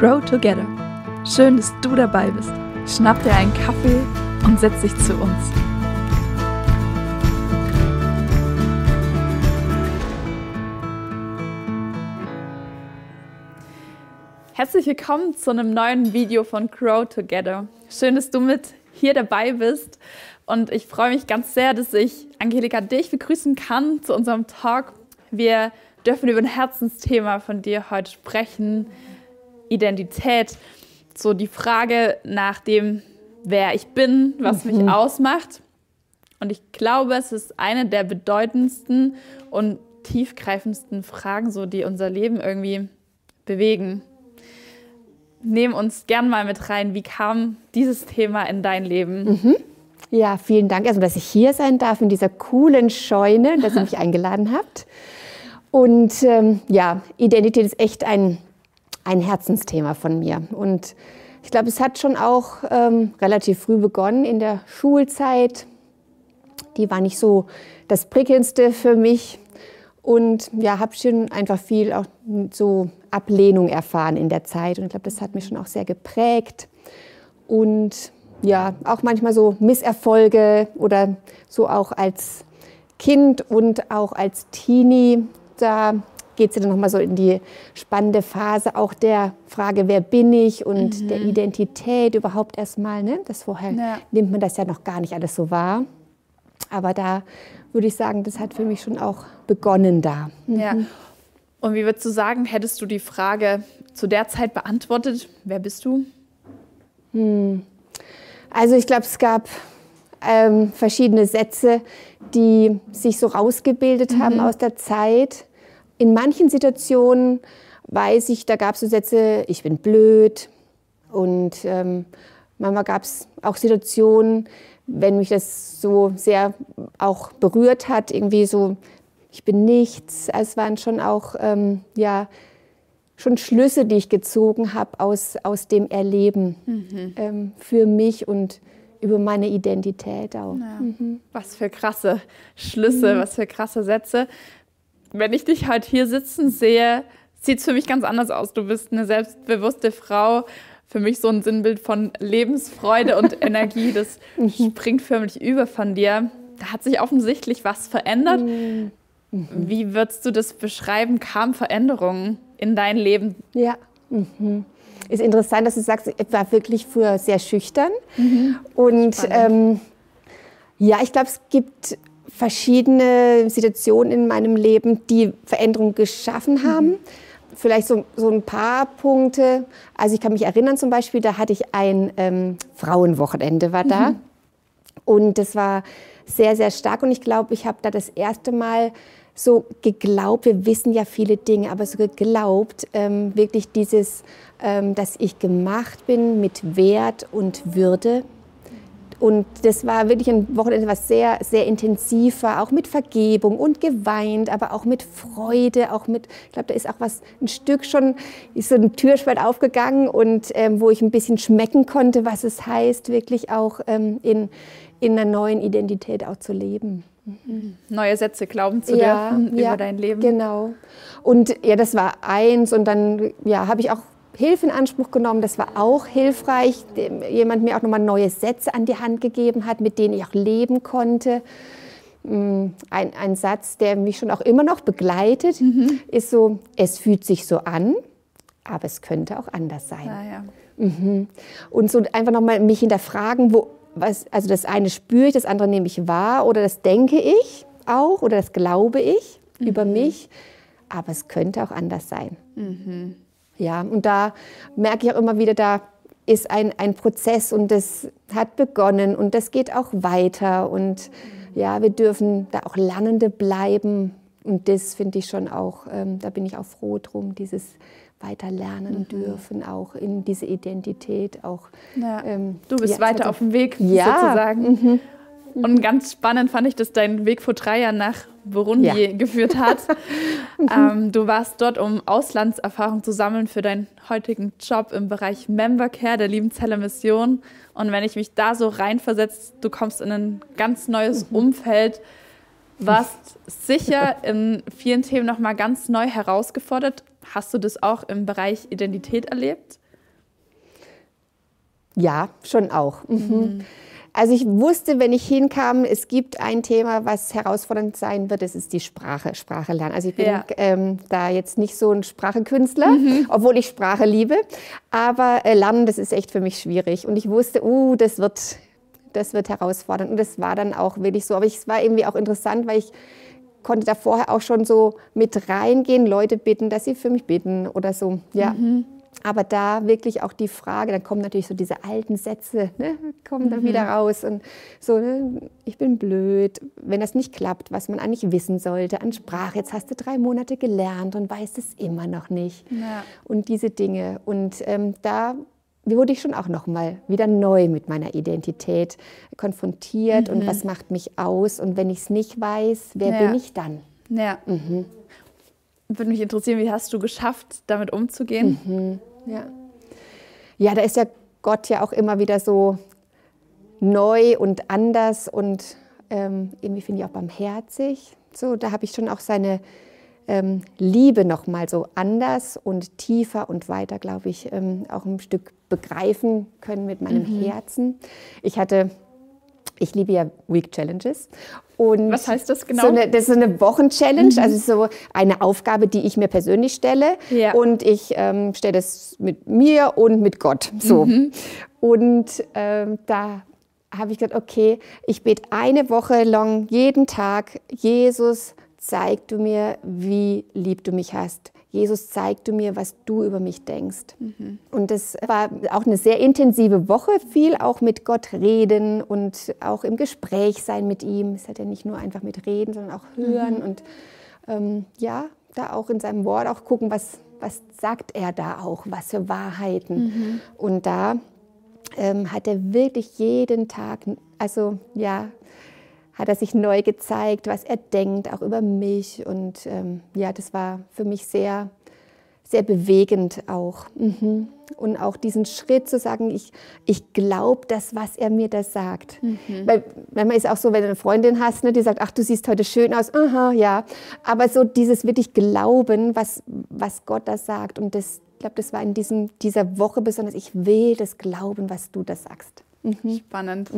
Grow Together. Schön, dass du dabei bist. Schnapp dir einen Kaffee und setz dich zu uns. Herzlich willkommen zu einem neuen Video von Grow Together. Schön, dass du mit hier dabei bist. Und ich freue mich ganz sehr, dass ich Angelika dich begrüßen kann zu unserem Talk. Wir dürfen über ein Herzensthema von dir heute sprechen, Identität. So die Frage nach dem, wer ich bin, was mhm. mich ausmacht. Und ich glaube, es ist eine der bedeutendsten und tiefgreifendsten Fragen, so die unser Leben irgendwie bewegen. Nehmen uns gern mal mit rein. Wie kam dieses Thema in dein Leben? Mhm. Ja, vielen Dank erstmal, dass ich hier sein darf in dieser coolen Scheune, dass ihr mich eingeladen habt. Und ähm, ja, Identität ist echt ein, ein Herzensthema von mir. Und ich glaube, es hat schon auch ähm, relativ früh begonnen in der Schulzeit. Die war nicht so das prickelndste für mich. Und ja, habe schon einfach viel auch so Ablehnung erfahren in der Zeit. Und ich glaube, das hat mich schon auch sehr geprägt. Und ja, auch manchmal so Misserfolge oder so auch als Kind und auch als Teenie da geht es ja dann nochmal so in die spannende Phase auch der Frage, wer bin ich und mhm. der Identität überhaupt erstmal. Ne? Das vorher ja. nimmt man das ja noch gar nicht alles so wahr. Aber da würde ich sagen, das hat für mich schon auch begonnen da. Mhm. Ja. Und wie würdest du sagen, hättest du die Frage zu der Zeit beantwortet, wer bist du? Hm. Also ich glaube, es gab ähm, verschiedene Sätze, die sich so rausgebildet mhm. haben aus der Zeit in manchen Situationen weiß ich, da gab es so Sätze, ich bin blöd. Und ähm, manchmal gab es auch Situationen, wenn mich das so sehr auch berührt hat, irgendwie so, ich bin nichts. Also es waren schon auch, ähm, ja, schon Schlüsse, die ich gezogen habe aus, aus dem Erleben mhm. ähm, für mich und über meine Identität auch. Ja. Mhm. Was für krasse Schlüsse, mhm. was für krasse Sätze wenn ich dich halt hier sitzen sehe, sieht es für mich ganz anders aus. Du bist eine selbstbewusste Frau. Für mich so ein Sinnbild von Lebensfreude und Energie. Das springt förmlich über von dir. Da hat sich offensichtlich was verändert. Mhm. Wie würdest du das beschreiben? Kam Veränderungen in dein Leben? Ja. Mhm. Ist interessant, dass du sagst, ich war wirklich früher sehr schüchtern. Mhm. Und ähm, ja, ich glaube, es gibt verschiedene Situationen in meinem Leben, die Veränderungen geschaffen mhm. haben. Mhm. Vielleicht so, so ein paar Punkte. Also ich kann mich erinnern zum Beispiel, da hatte ich ein ähm, Frauenwochenende, war da. Mhm. Und das war sehr, sehr stark. Und ich glaube, ich habe da das erste Mal so geglaubt, wir wissen ja viele Dinge, aber so geglaubt, ähm, wirklich dieses, ähm, dass ich gemacht bin mit Wert und Würde und das war wirklich ein Wochenende, was sehr, sehr intensiv war, auch mit Vergebung und geweint, aber auch mit Freude, auch mit, ich glaube, da ist auch was, ein Stück schon, ist so ein Türspalt aufgegangen und ähm, wo ich ein bisschen schmecken konnte, was es heißt, wirklich auch ähm, in, in einer neuen Identität auch zu leben. Mhm. Neue Sätze glauben zu ja, dürfen über ja, dein Leben. Genau. Und ja, das war eins und dann ja, habe ich auch Hilfe in Anspruch genommen. Das war auch hilfreich. Jemand mir auch nochmal neue Sätze an die Hand gegeben hat, mit denen ich auch leben konnte. Mm, ein, ein Satz, der mich schon auch immer noch begleitet, mhm. ist so, es fühlt sich so an, aber es könnte auch anders sein. Ah, ja. mhm. Und so einfach nochmal mich hinterfragen, wo, was, also das eine spüre ich, das andere nehme ich wahr oder das denke ich auch oder das glaube ich mhm. über mich, aber es könnte auch anders sein. Ja, und da merke ich auch immer wieder, da ist ein, ein Prozess und das hat begonnen und das geht auch weiter. Und ja, wir dürfen da auch Lernende bleiben. Und das finde ich schon auch, ähm, da bin ich auch froh drum, dieses weiter lernen mhm. dürfen, auch in diese Identität auch. Ja. Ähm, du bist ja, weiter auf dem Weg ja. sozusagen. Mhm. Und ganz spannend fand ich, dass dein Weg vor drei Jahren nach Burundi ja. geführt hat. ähm, du warst dort, um Auslandserfahrung zu sammeln für deinen heutigen Job im Bereich Member Care der Liebenzeller Mission. Und wenn ich mich da so reinversetze, du kommst in ein ganz neues mhm. Umfeld, warst sicher in vielen Themen nochmal ganz neu herausgefordert. Hast du das auch im Bereich Identität erlebt? Ja, schon auch. Mhm. Mhm. Also ich wusste, wenn ich hinkam, es gibt ein Thema, was herausfordernd sein wird, das ist die Sprache, Sprache lernen. Also ich bin ja. ähm, da jetzt nicht so ein Sprachekünstler, mhm. obwohl ich Sprache liebe, aber äh, Lernen, das ist echt für mich schwierig. Und ich wusste, uh, das wird, das wird herausfordernd. Und das war dann auch wirklich so. Aber es war irgendwie auch interessant, weil ich konnte da vorher auch schon so mit reingehen, Leute bitten, dass sie für mich beten oder so. Ja. Mhm. Aber da wirklich auch die Frage, dann kommen natürlich so diese alten Sätze, ne, kommen mhm. dann wieder raus und so, ne, ich bin blöd, wenn das nicht klappt, was man eigentlich wissen sollte an Sprache. Jetzt hast du drei Monate gelernt und weißt es immer noch nicht. Ja. Und diese Dinge. Und ähm, da wurde ich schon auch noch mal wieder neu mit meiner Identität konfrontiert mhm. und was macht mich aus und wenn ich es nicht weiß, wer ja. bin ich dann? Ja. Mhm. Würde mich interessieren, wie hast du geschafft, damit umzugehen? Mhm. Ja. ja, da ist ja Gott ja auch immer wieder so neu und anders und ähm, irgendwie finde ich auch barmherzig. So, da habe ich schon auch seine ähm, Liebe noch mal so anders und tiefer und weiter, glaube ich, ähm, auch ein Stück begreifen können mit meinem mhm. Herzen. Ich hatte ich liebe ja Week Challenges. Und Was heißt das genau? So eine, das ist eine Wochenchallenge, mhm. also so eine Aufgabe, die ich mir persönlich stelle. Ja. Und ich ähm, stelle das mit mir und mit Gott. So. Mhm. Und ähm, da habe ich gesagt, okay, ich bete eine Woche lang jeden Tag, Jesus, zeig du mir, wie lieb du mich hast. Jesus, zeig du mir, was du über mich denkst. Mhm. Und das war auch eine sehr intensive Woche, viel auch mit Gott reden und auch im Gespräch sein mit ihm. Es hat ja nicht nur einfach mit reden, sondern auch hören mhm. und ähm, ja, da auch in seinem Wort auch gucken, was, was sagt er da auch, was für Wahrheiten. Mhm. Und da ähm, hat er wirklich jeden Tag, also ja, hat er sich neu gezeigt, was er denkt, auch über mich. Und ähm, ja, das war für mich sehr, sehr bewegend auch. Mhm. Und auch diesen Schritt zu sagen, ich, ich glaube das, was er mir da sagt. Mhm. Weil manchmal ist auch so, wenn du eine Freundin hast, ne, die sagt, ach, du siehst heute schön aus, aha, ja. Aber so dieses wirklich Glauben, was, was Gott da sagt. Und das, ich glaube, das war in diesem, dieser Woche besonders, ich will das glauben, was du da sagst. Mhm. Spannend.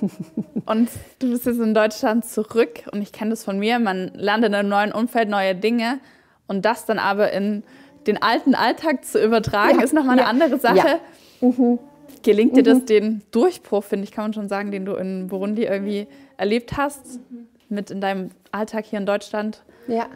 Mhm. und du bist jetzt in Deutschland zurück und ich kenne das von mir, man lernt in einem neuen Umfeld neue Dinge und das dann aber in den alten Alltag zu übertragen, ja, ist nochmal ja, eine andere Sache. Ja. Mhm. Gelingt dir mhm. das, den Durchbruch, finde ich, kann man schon sagen, den du in Burundi irgendwie erlebt hast, mhm. mit in deinem Alltag hier in Deutschland? Ja.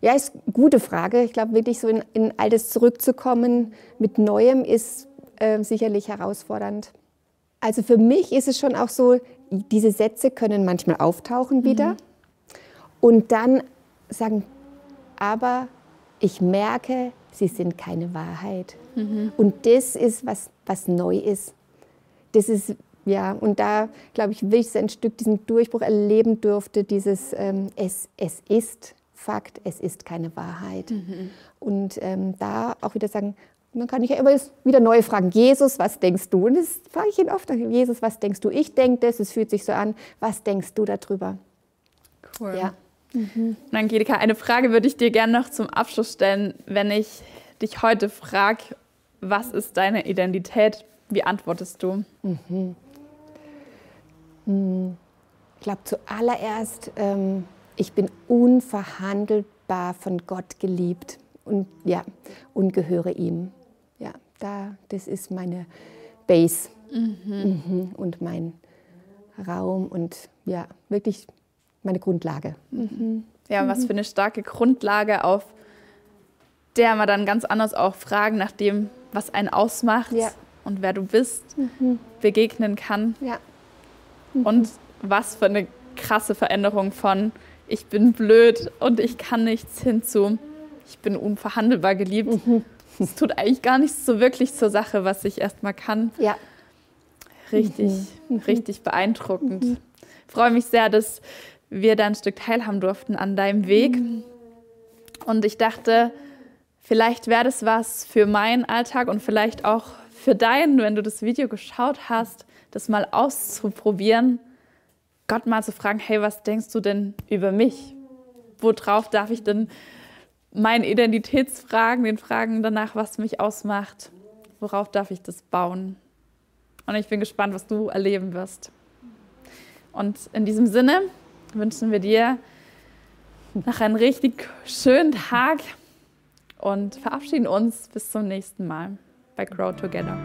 Ja, ist eine gute Frage. Ich glaube, wirklich so in, in Altes zurückzukommen mit Neuem ist äh, sicherlich herausfordernd. Also für mich ist es schon auch so, diese Sätze können manchmal auftauchen wieder mhm. und dann sagen, aber ich merke, sie sind keine Wahrheit. Mhm. Und das ist, was, was neu ist. Das ist, ja, und da, glaube ich, will ich so ein Stück diesen Durchbruch erleben durfte, dieses ähm, es, es ist Fakt, es ist keine Wahrheit. Mhm. Und ähm, da auch wieder sagen, und dann kann ich ja immer wieder neue fragen. Jesus, was denkst du? Und das frage ich ihn oft. Jesus, was denkst du? Ich denke das, es fühlt sich so an. Was denkst du darüber? Cool. Ja. Mhm. Und Angelika, eine Frage würde ich dir gerne noch zum Abschluss stellen. Wenn ich dich heute frage, was ist deine Identität? Wie antwortest du? Mhm. Hm. Ich glaube zuallererst, ähm, ich bin unverhandelbar von Gott geliebt und ja und gehöre ihm da, das ist meine Base mhm. Mhm. und mein Raum und ja, wirklich meine Grundlage. Mhm. Ja, was für eine starke Grundlage, auf der man dann ganz anders auch Fragen nach dem, was einen ausmacht ja. und wer du bist, mhm. begegnen kann. Ja. Mhm. Und was für eine krasse Veränderung von ich bin blöd und ich kann nichts hinzu, ich bin unverhandelbar geliebt. Mhm es tut eigentlich gar nichts so wirklich zur Sache, was ich erstmal kann. Ja. Richtig, mhm. richtig beeindruckend. Mhm. Freue mich sehr, dass wir da ein Stück teilhaben durften an deinem Weg. Mhm. Und ich dachte, vielleicht wäre das was für meinen Alltag und vielleicht auch für deinen, wenn du das Video geschaut hast, das mal auszuprobieren, Gott mal zu fragen, hey, was denkst du denn über mich? Worauf darf ich denn meinen Identitätsfragen, den Fragen danach, was mich ausmacht, worauf darf ich das bauen? Und ich bin gespannt, was du erleben wirst. Und in diesem Sinne wünschen wir dir noch einen richtig schönen Tag und verabschieden uns bis zum nächsten Mal bei Grow Together.